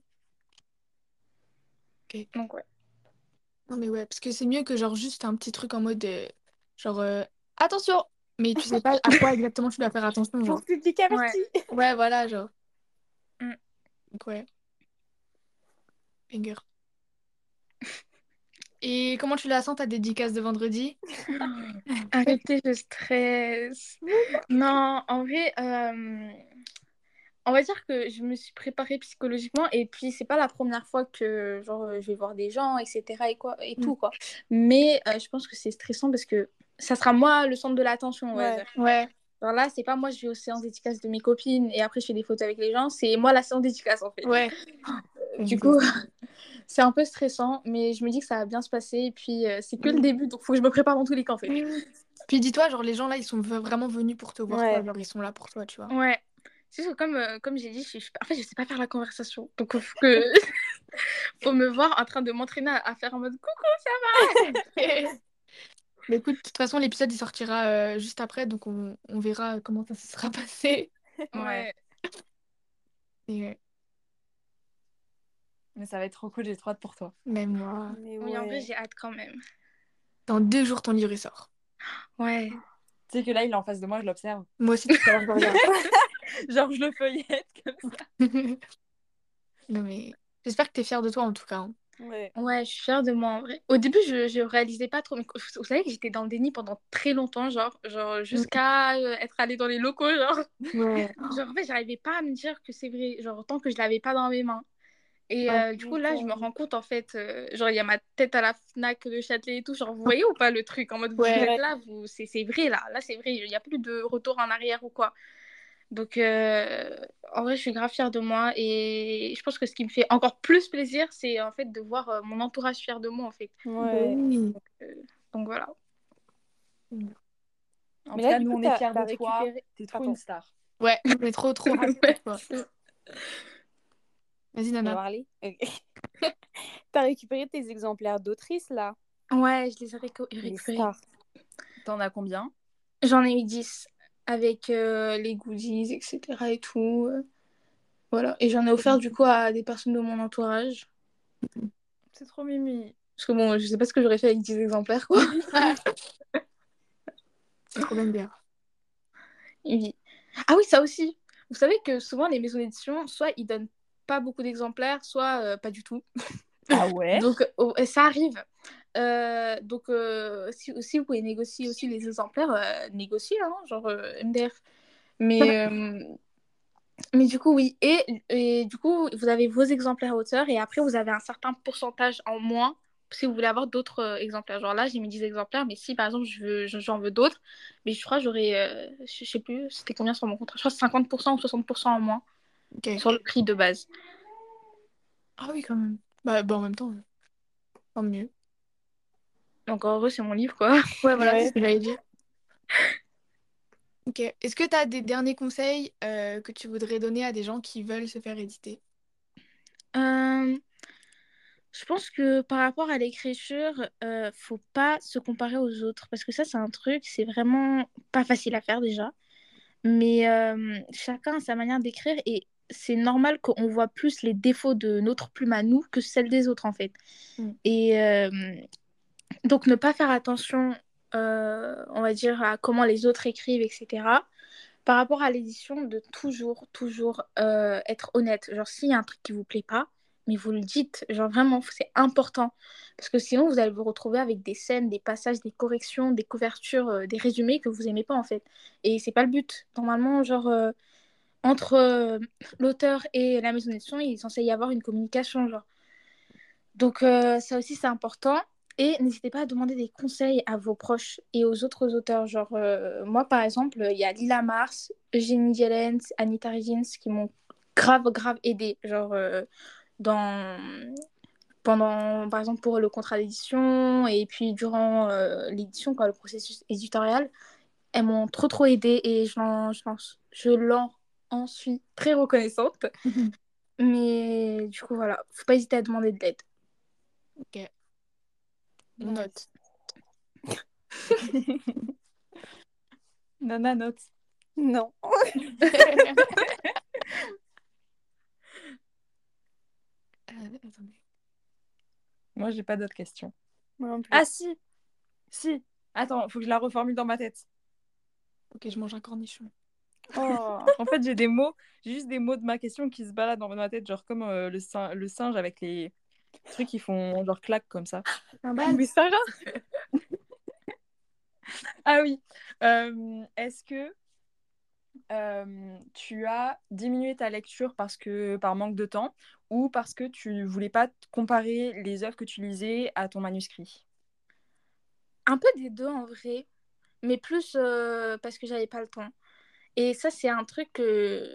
oui. Donc, ouais. Non mais ouais, parce que c'est mieux que genre juste un petit truc en mode euh, genre euh, attention, mais tu sais pas à quoi exactement tu dois faire attention, genre. Pour public averti. Ouais, voilà, genre. Mm. Donc ouais. Banger. Et comment tu la sens ta dédicace de vendredi? Arrêtez, je stresse. non, en vrai, euh, on va dire que je me suis préparée psychologiquement et puis c'est pas la première fois que genre je vais voir des gens etc et quoi et Mm. tout quoi mais euh, je pense que c'est stressant parce que ça sera moi le centre de l'attention Ouais. Ouais. Genre là c'est pas moi je vais aux séances dédicaces de mes copines et après je fais des photos avec les gens c'est moi la séance dédicace en fait Ouais. du coup c'est un peu stressant mais je me dis que ça va bien se passer et puis euh, c'est que le début donc faut que je me prépare dans tous les cas en fait Puis dis-toi, genre, les gens là, ils sont vraiment venus pour te voir. Ouais. toi, Genre, ils sont là pour toi, tu vois. ouais c'est sûr que comme, euh, comme j'ai dit, je, je- en fait, je sais pas faire la conversation. Donc, faut que... faut me voir en train de m'entraîner à, à faire en mode coucou, Mais écoute, de toute façon, l'épisode il sortira euh, juste après, donc on, on verra comment ça se sera passé. Ouais. Et, euh, Mais ça va être trop cool, j'ai trop hâte pour toi. même moi. Mais Oui, en vrai, j'ai hâte quand même. Dans deux jours, ton livre il sort. Ouais. Tu sais que là, il est en face de moi, je l'observe. Moi aussi, tout à l'heure, je regarde. Genre, je le feuillette comme ça. non, mais j'espère que t'es fière de toi en tout cas. hein. Ouais. Ouais, je suis fière de moi en vrai. Au début, je, je réalisais pas trop. Mais vous savez que j'étais dans le déni pendant très longtemps, genre, genre jusqu'à euh, être allée dans les locaux, genre. Ouais. Genre, en fait, j'arrivais pas à me dire que c'est vrai, genre, tant que je l'avais pas dans mes mains. Et Ah, euh, du coup, là, je me rends compte, en fait, euh, genre, il y a ma tête à la Fnac de Châtelet et tout. Genre, vous voyez ou pas le truc En mode, vous Ouais. êtes là, vous... c'est vrai, là. Là, c'est vrai, il n'y a plus de retour en arrière ou quoi. Donc, euh, en vrai, je suis grave fière de moi. Et je pense que ce qui me fait encore plus plaisir, c'est en fait de voir euh, mon entourage fier de moi, en fait. Ouais. Oui. Donc, voilà. En Mais là, cas, nous, coup, on est fiers de toi. T'es trop Attends. une star. Ouais, on est trop trop. Vas-y, Nana. T'as récupéré tes exemplaires d'autrice là? Ouais, je les ai récupérés. T'en as combien? J'en ai eu 10 avec euh, les goodies, etc. et tout. euh. Voilà. Et j'en ai offert du coup à des personnes de mon entourage. C'est trop mimi. Parce que bon, je sais pas ce que j'aurais fait avec 10 exemplaires, quoi. C'est trop bien. Oui. Ah oui, ça aussi. Vous savez que souvent les maisons d'édition, soit ils donnent pas beaucoup d'exemplaires, soit euh, pas du tout. Ah ouais? Donc oh, ça arrive. Euh, donc euh, si, si vous pouvez négocier aussi les exemplaires, euh, négociez, hein, genre euh, MDF. Mais, mais du coup, oui. Et, et du coup, vous avez vos exemplaires à hauteur et après, vous avez un certain pourcentage en moins si vous voulez avoir d'autres exemplaires. Genre là, j'ai mis 10 exemplaires, mais si par exemple, je veux, je- j'en veux d'autres, mais je crois que j'aurais, je sais plus, c'était combien sur mon contrat? Je crois que c'est 50% ou 60% en moins sur le prix de base. Ah oui, quand même. Bah, bah en même temps, tant mieux. Donc en gros, c'est mon livre, quoi. Ouais, voilà, Ouais. c'est ce que j'allais dire. Ok. Est-ce que tu as des derniers conseils euh, que tu voudrais donner à des gens qui veulent se faire éditer? Euh, je pense que par rapport à l'écriture, euh, faut pas se comparer aux autres parce que ça, c'est un truc, c'est vraiment pas facile à faire déjà. Mais euh, chacun a sa manière d'écrire et c'est normal qu'on voit plus les défauts de notre plume à nous que celles des autres en fait. Mm. Et euh, donc ne pas faire attention, euh, on va dire, à comment les autres écrivent, etc. Par rapport à l'édition, de toujours, toujours euh, être honnête. Genre, s'il y a un truc qui vous plaît pas, mais vous le dites. Genre, vraiment, c'est important. Parce que sinon, vous allez vous retrouver avec des scènes, des passages, des corrections, des couvertures, euh, des résumés que vous aimez pas, en fait. Et c'est pas le but. Normalement, genre, entre l'auteur et la maison d'édition, il est censé y avoir une communication, genre. Donc, ça aussi, c'est important. Et n'hésitez pas à demander des conseils à vos proches et aux autres auteurs. Genre, euh, moi, par exemple, il y a Lila Mars, Eugénie Dielens, Anita Regins qui m'ont grave, grave aidé. Genre, euh, dans... pendant, par exemple, pour le contrat d'édition et puis durant euh, l'édition, le processus éditorial, elles m'ont trop, trop aidé et je l'en, je l'en, je l'en en suis très reconnaissante. Mais du coup, voilà, faut pas hésiter à demander de l'aide. Ok. Note. Nana note. Non. Euh, attendez. Moi, j'ai pas d'autres questions. Moi non plus. Ah si Si Attends, faut que je la reformule dans ma tête. Ok, je mange un cornichon. Oh. En fait, j'ai des mots, j'ai juste des mots de ma question qui se baladent dans ma tête, genre comme euh, le singe avec les trucs qui font genre clac comme ça. Mais ça va Ah oui. Euh, Est-ce que euh, tu as diminué ta lecture parce que par manque de temps ou parce que tu voulais pas comparer les œuvres que tu lisais à ton manuscrit? Un peu des deux en vrai, mais plus euh, parce que j'avais pas le temps. Et ça, c'est un truc que,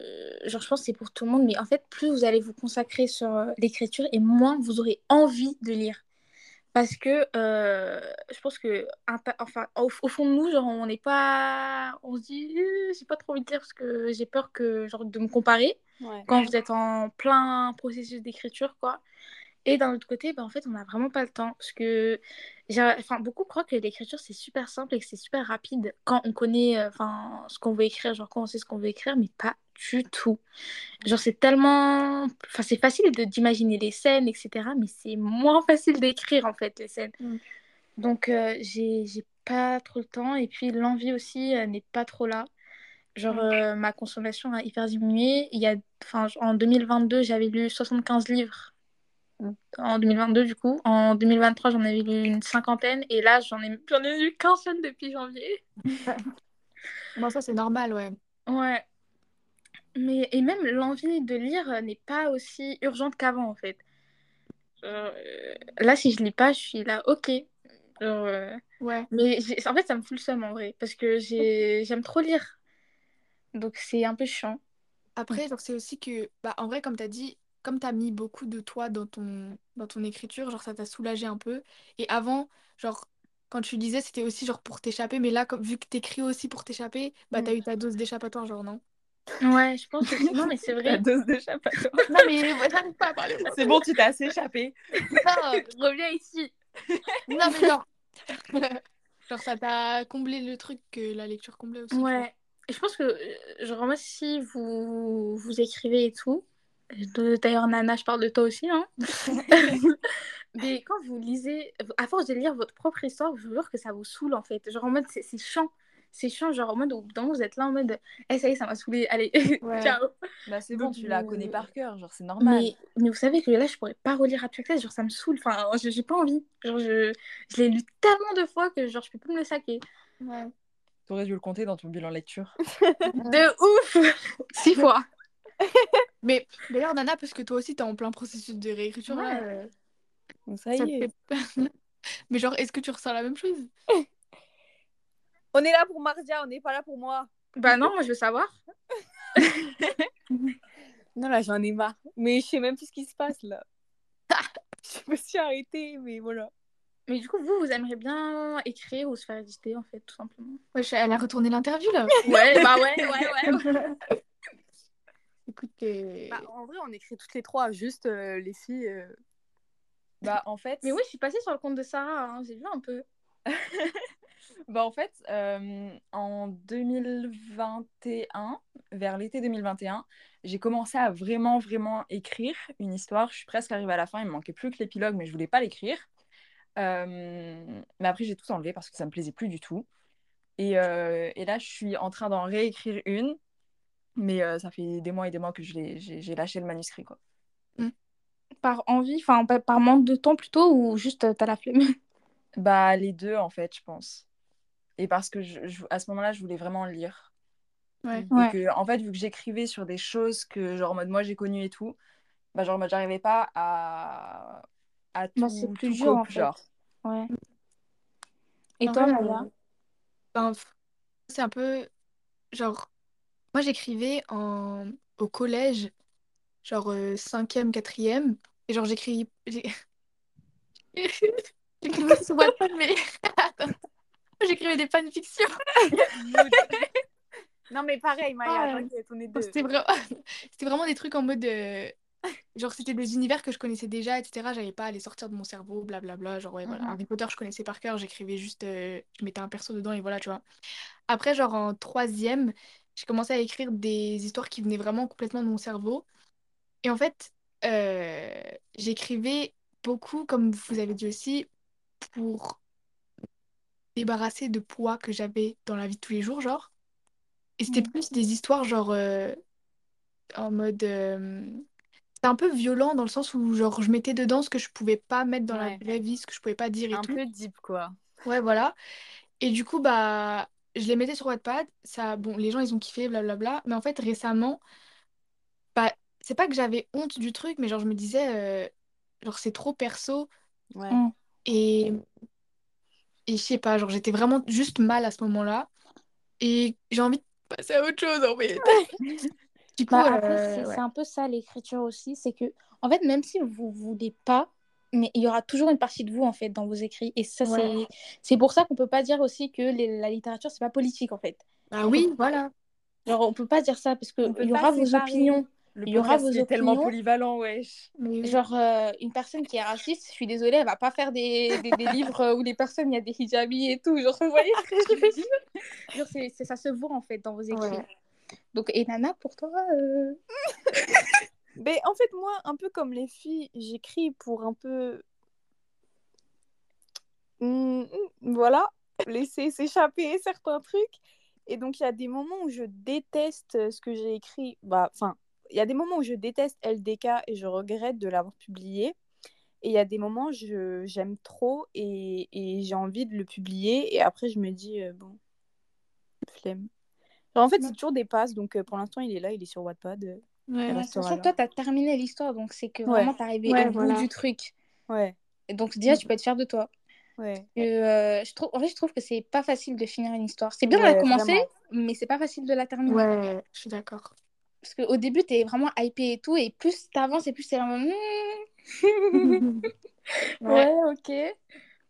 genre, je pense c'est pour tout le monde, mais en fait, plus vous allez vous consacrer sur euh, l'écriture et moins vous aurez envie de lire. Parce que euh, je pense que, enfin, au, au, fond de nous, genre, on n'est pas. On se dit, euh, j'ai pas trop envie de lire parce que j'ai peur que, genre, de me comparer Ouais. quand vous êtes en plein processus d'écriture, quoi. Et d'un autre côté, bah, en fait, on n'a vraiment pas le temps. Parce que enfin, beaucoup croient que l'écriture, c'est super simple et que c'est super rapide quand on connaît euh, enfin, ce qu'on veut écrire, genre quand on sait ce qu'on veut écrire, mais pas du tout. Genre, c'est tellement... Enfin, c'est facile d'imaginer les scènes, etc. Mais c'est moins facile d'écrire, en fait, les scènes. Mm. Donc, euh, j'ai pas trop le temps. Et puis, l'envie aussi euh, n'est pas trop là. Genre, Mm. euh, ma consommation a hyper diminué. Il y a... enfin, en 2022, j'avais lu 75 livres en 2022 du coup. En 2023, j'en avais lu une cinquantaine et là, j'en ai, j'en ai lu qu'un seul depuis janvier. Bon, ça, c'est normal, ouais. Ouais. Mais, et même l'envie de lire n'est pas aussi urgente qu'avant en fait. Euh, là, si je lis pas, je suis là, ok. Euh, Ouais. Mais en fait, ça me fout le seum en vrai parce que j'ai- j'aime trop lire. Donc, c'est un peu chiant. Après, c'est aussi que, bah, en vrai, comme tu as dit, comme tu as mis beaucoup de toi dans ton, dans ton écriture, genre, ça t'a soulagé un peu. Et avant, genre, quand tu lisais, c'était aussi, genre, pour t'échapper. Mais là, comme, vu que t'écris aussi pour t'échapper, bah, t'as eu ta dose d'échappatoire, genre, non? Ouais, je pense que non, mais c'est La vrai. dose d'échappatoire. Non, mais j'arrive pas à parler. C'est bon, tu t'es assez échappé. Non, Reviens ici. non, mais genre, genre, ça t'a comblé le truc que la lecture comblait aussi. Ouais. Et je pense que, euh, genre, moi, si vous, vous écrivez et tout, d'ailleurs, Nana, je parle de toi aussi, hein. Mais quand vous lisez, à force de lire votre propre histoire, je vous jure que ça vous saoule, en fait. Genre, en mode, c'est chiant. C'est chiant, genre, en mode, au bout d'un moment, vous êtes là en mode, eh, ça y est, ça m'a saoulé, allez, Ouais. ciao. Bah, c'est bon, tu la euh, connais par cœur, genre, c'est normal. Mais, mais vous savez que là, je pourrais pas relire à chaque genre, ça me saoule. Enfin, j'ai pas envie. Genre, je, je l'ai lu tellement de fois que, genre, je peux plus me le saquer. Ouais. T'aurais dû le compter dans ton bilan lecture. De ouf Six fois. Mais d'ailleurs, Nana, parce que toi aussi, t'es en plein processus de réécriture, là, Ouais. euh, Donc ça ça y est. fait- Mais genre, est-ce que tu ressens la même chose? On est là pour Mardia, on n'est pas là pour moi. Bah non, moi, je veux savoir. Non, là, j'en ai marre. Mais je sais même plus ce qui se passe, là. je me suis arrêtée, mais voilà. Mais du coup, vous, vous aimeriez bien écrire ou se faire éditer, en fait, tout simplement? Ouais, elle a retourné l'interview, là. Ouais, bah ouais, ouais, ouais. Bah, en vrai, on écrit toutes les trois, juste euh, les filles. euh, Bah, en fait, Mais oui, je suis passée sur le compte de Sarah, hein, j'ai vu un peu. bah, en fait euh, en 2021, vers l'été 2021, j'ai commencé à vraiment, vraiment écrire une histoire. Je suis presque arrivée à la fin, il me manquait plus que l'épilogue, mais je voulais pas l'écrire. Euh, mais après, j'ai tout enlevé parce que ça me plaisait plus du tout. Et, euh, et là, je suis en train d'en réécrire une, mais euh, ça fait des mois et des mois que je l'ai- j'ai j'ai lâché le manuscrit, quoi. Par envie, enfin, par, manque de temps plutôt, ou juste euh, t'as la flemme? Bah, les deux, en fait, je pense. Et parce que je, je- à ce moment-là, je voulais vraiment lire. ouais. Et Ouais. que, en fait, vu que j'écrivais sur des choses que, genre, en mode moi j'ai connu et tout, bah, genre, j'arrivais pas à, à tout, Bah, c'est plus tout dur, en cope, fait. genre. Ouais. Et En toi, vrai, Maya? euh, ben, c'est un peu genre moi j'écrivais en au collège genre euh, cinquième quatrième. Et genre j'écris j'écrivais sur Wattpad mais j'écrivais des fanfictions. Non, mais pareil, Maya, t'inquiète, on est deux. c'était vraiment c'était vraiment des trucs en mode euh, genre c'était des univers que je connaissais déjà etc j'avais pas à les sortir de mon cerveau blablabla. Genre ouais voilà. Mhm. Harry Potter je connaissais par cœur. J'écrivais juste euh, je mettais un perso dedans et voilà tu vois. Après, genre en troisième, j'ai commencé à écrire des histoires qui venaient vraiment complètement de mon cerveau. Et en fait, euh, j'écrivais beaucoup, comme vous avez dit aussi, pour débarrasser de poids que j'avais dans la vie de tous les jours, genre. Et c'était Mhm. plus des histoires, genre, euh, en mode... euh, C'était un peu violent dans le sens où, genre, je mettais dedans ce que je pouvais pas mettre dans la vraie vie, ce que je pouvais pas dire et Un tout. peu deep, quoi. Ouais, voilà. Et du coup, bah, je les mettais sur Wattpad, ça, bon, les gens ils ont kiffé, blablabla. Mais en fait, récemment, bah, c'est pas que j'avais honte du truc, mais genre je me disais, euh, genre c'est trop perso. Ouais. Mm. Et, et je sais pas, genre j'étais vraiment juste mal à ce moment-là. Et j'ai envie de passer à autre chose en fait. Du coup, Bah, euh, c'est ouais. c'est un peu ça l'écriture aussi, c'est que, en fait, même si vous voulez pas, mais il y aura toujours une partie de vous, en fait, dans vos écrits. Et ça, Ouais. c'est c'est pour ça qu'on peut pas dire aussi que les- la littérature, c'est pas politique, en fait. Ah oui, voilà. Genre, on peut pas dire ça, parce peut qu'il y aura vos séparer. opinions. Le Il y aura vos est tellement opinions. polyvalent, wesh. Oui. Genre, euh, une personne qui est raciste, je suis désolée, elle va pas faire des, des, des livres euh, où les personnes, il y a des hijabis et tout. Genre, vous voyez ce que je veux dire? Genre, c'est, c'est- ça se voit, en fait, dans vos écrits. Ouais. Donc, et Nana, pour toi, euh, Mais en fait, moi, un peu comme les filles, j'écris pour un peu. Mm, voilà, laisser s'échapper certains trucs. Et donc, il y a des moments où je déteste ce que j'ai écrit. Bah, enfin, il y a des moments où je déteste LDK et je regrette de l'avoir publié. Et il y a des moments où je, j'aime trop et, et j'ai envie de le publier. Et après, je me dis, euh, bon, flemme. En fait, c'est toujours des passes. Donc, euh, pour l'instant, il est là, il est sur Wattpad. Ouais. Là. toi, t'as terminé l'histoire, donc c'est que Ouais. vraiment, t'es arrivé Ouais, au voilà. bout du truc. Ouais, Et donc, déjà, tu peux être fier de toi. ouais. Euh, je trouve, en fait, je trouve que c'est pas facile de finir une histoire. C'est bien de Ouais, la commencer, vraiment. mais c'est pas facile de la terminer. Ouais, je suis d'accord. Parce qu'au début, t'es vraiment hypé et tout, et plus t'avances, et plus t'es vraiment. Hmm. Ouais. Ouais, ok.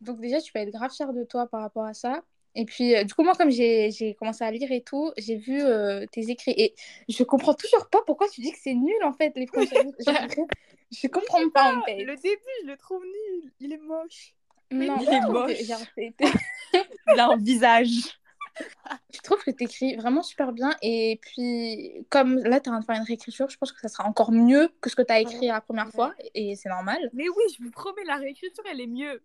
Donc déjà, tu peux être grave fier de toi par rapport à ça. Et puis, euh, du coup, moi, comme j'ai j'ai commencé à lire et tout, j'ai vu euh, tes écrits. Et je comprends toujours pas pourquoi tu dis que c'est nul, en fait, les. Genre, je comprends pas, en fait. Le début, je le trouve nul. Il est moche. Non, il est moche. Il a un visage. je trouve que t'écris vraiment super bien. Et puis, comme là, t'es en train de faire une réécriture, je pense que ça sera encore mieux que ce que t'as écrit la première fois. Et c'est normal. Mais oui, je vous promets, la réécriture, elle est mieux.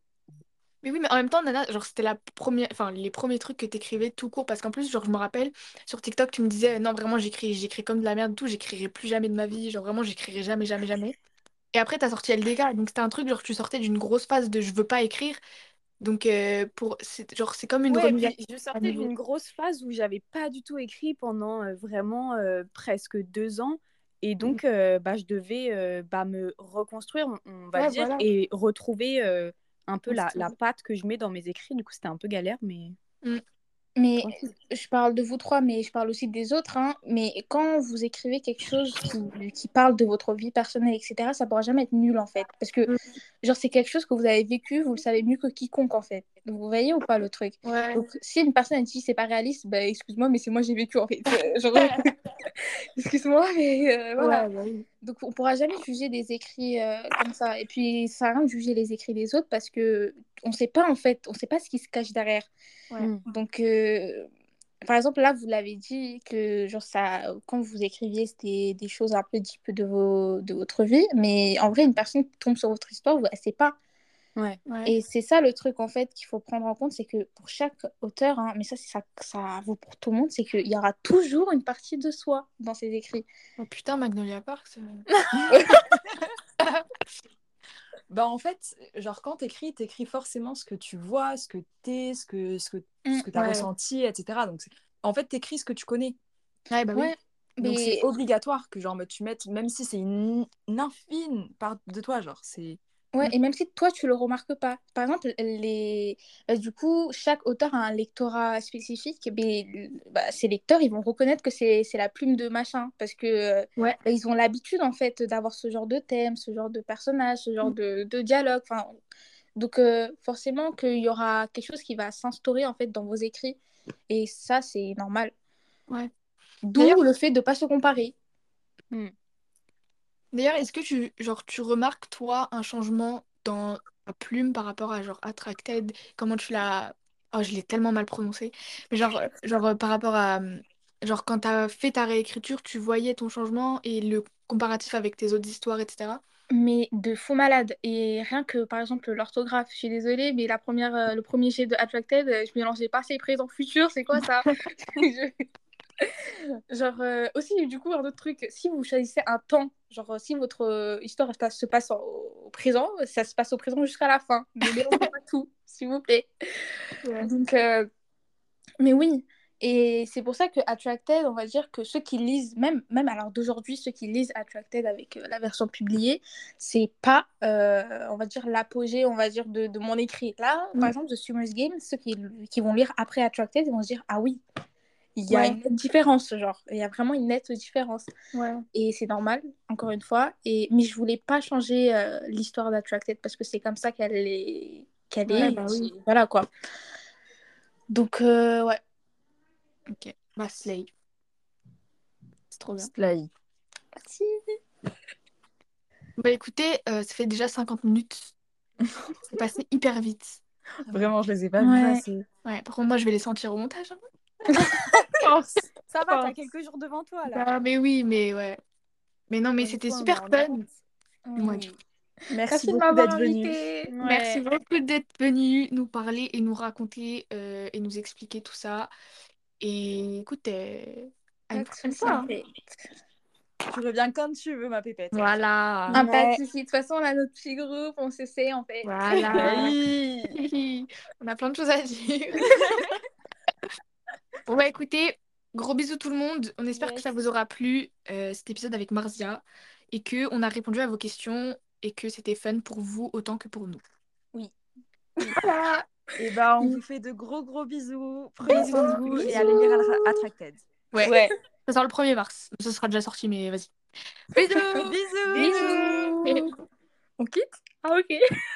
Mais oui, mais en même temps, Nana, genre, c'était la première, enfin, les premiers trucs que t'écrivais tout court. Parce qu'en plus, genre, je me rappelle, sur TikTok, tu me disais, non, vraiment, j'écris, j'écris comme de la merde, tout, j'écrirai plus jamais de ma vie. Genre, vraiment, j'écrirai jamais, jamais, jamais. Et après, t'as sorti LDK. Donc, c'était un truc, genre, tu sortais d'une grosse phase de je veux pas écrire. Donc, euh, pour, c'est, genre, c'est comme une Ouais, remise à- puis je à sortais niveau. d'une grosse phase où j'avais pas du tout écrit pendant euh, vraiment euh, presque deux ans. Et donc, euh, bah, je devais euh, bah, me reconstruire, on, on va Ouais, dire, voilà. et retrouver euh, un peu la, la patte que je mets dans mes écrits. Du coup, c'était un peu galère, mais Mais tranquille. je parle de vous trois, mais je parle aussi des autres. hein. Mais quand vous écrivez quelque chose qui, qui parle de votre vie personnelle, etc., ça pourra jamais être nul en fait. Parce que, Mm. genre, c'est quelque chose que vous avez vécu, vous le savez mieux que quiconque en fait. Donc, vous voyez ou pas le truc? Ouais. Donc, si une personne elle dit c'est pas réaliste, bah excuse-moi, mais c'est moi j'ai vécu en fait. Genre, excuse-moi, mais euh, voilà. Ouais, bah. Donc, on pourra jamais juger des écrits euh, comme ça. Et puis, ça sert à rien de juger les écrits des autres parce que on sait pas en fait, on sait pas ce qui se cache derrière. Ouais. Mm. Donc, euh, par exemple, là, vous l'avez dit que genre ça, quand vous écriviez, c'était des choses un peu deep de, vos, de votre vie. Mais en vrai, une personne qui tombe sur votre histoire, elle sait pas. Ouais. Ouais. Et c'est ça le truc en fait qu'il faut prendre en compte, c'est que pour chaque auteur, hein, mais ça, c'est ça, ça vaut pour tout le monde, c'est qu'il y aura toujours une partie de soi dans ses écrits. Oh putain, Magnolia Park. ça- Bah en fait, genre quand t'écris, t'écris forcément ce que tu vois, ce que t'es, ce que, ce que, Mm, ce que t'as ouais. ressenti, etc. Donc en fait, t'écris ce que tu connais. Ouais, bah oui. Donc mais c'est obligatoire que genre tu mettes, même si c'est une, une infime part de toi, genre c'est... Ouais, et même si toi, tu le remarques pas. Par exemple, les... euh, du coup, chaque auteur a un lectorat spécifique. Mais bah, ces lecteurs, ils vont reconnaître que c'est la plume de machin. Parce que euh, Ouais. bah, ils ont l'habitude, en fait, d'avoir ce genre de thème, ce genre de personnage, ce genre de, de dialogue. Enfin, donc, euh, forcément, qu'il y aura quelque chose qui va s'instaurer, en fait, dans vos écrits. Et ça, c'est normal. Ouais. D'où le fait de pas se comparer. D'ailleurs, est-ce que tu, genre, tu remarques, toi, un changement dans ta plume par rapport à, genre, Attracted? Comment tu l'as... Oh, je l'ai tellement mal prononcé. Mais genre, euh, genre euh, par rapport à... euh, Genre, quand t'as fait ta réécriture, tu voyais ton changement et le comparatif avec tes autres histoires, etc. mais de faux malade. Et rien que, par exemple, l'orthographe, je suis désolée, mais la première, euh, le premier jet de Attracted, euh, je mélangeais passé, présent, futur, c'est quoi ça? Je- Genre, euh, aussi, du coup, un autre truc, si vous choisissez un temps, genre, euh, si votre euh, histoire se passe, se passe en- au présent, ça se passe au présent jusqu'à la fin. Ne mélangez pas tout, s'il vous plaît. Ouais. Donc, euh, mais oui. Et c'est pour ça que Attracted, on va dire que ceux qui lisent, même, même alors d'aujourd'hui, ceux qui lisent Attracted avec euh, la version publiée, c'est pas, euh, on va dire, l'apogée, on va dire, de, de mon écrit. Là, Mm. par exemple, The Summer's Game, ceux qui, qui vont lire après Attracted, ils vont se dire, ah oui, il y a Ouais. une nette différence, genre. Il y a vraiment une nette différence. Ouais. Et c'est normal, encore une fois. Et... Mais je voulais pas changer euh, l'histoire d'Attracted parce que c'est comme ça qu'elle est. Qu'elle Ouais, est. bah oui. Voilà quoi. Donc, euh, ouais. Ok. Bah, Slay. C'est trop bien. Slay. Merci. Bah, écoutez, euh, ça fait déjà 50 minutes. C'est passé hyper vite. Vraiment, je les ai pas Ouais. passer. Ouais, par contre, moi, je vais les sentir au montage. hein. Ça va, t'as quelques jours devant toi là. Ah, mais oui, mais ouais. Mais non, mais c'était super en fun. Merci Merci de beaucoup d'être venu. Merci beaucoup d'être venu nous parler et nous raconter euh, et nous expliquer tout ça. Et écoute, euh, à une prochaine fois. Tu reviens quand tu veux, ma pépette. Voilà. Un pas de Ouais. souci. De toute façon, on a notre petit groupe, on se sait, on fait. Voilà. Oui. On a plein de choses à dire. bon, bah écoutez, gros bisous tout le monde. On espère que ça vous aura plu, euh, cet épisode avec Marzia, et que on a répondu à vos questions et que c'était fun pour vous autant que pour nous. Oui. Voilà. Et bah, on vous fait de gros gros bisous. Prenez soin de vous et allez lire Attra- Attracted. Ouais. Ouais. Ça sort le 1er mars. Ça sera déjà sorti, mais vas-y. Bisous. Bisous. Bisous. On quitte? Ah, ok.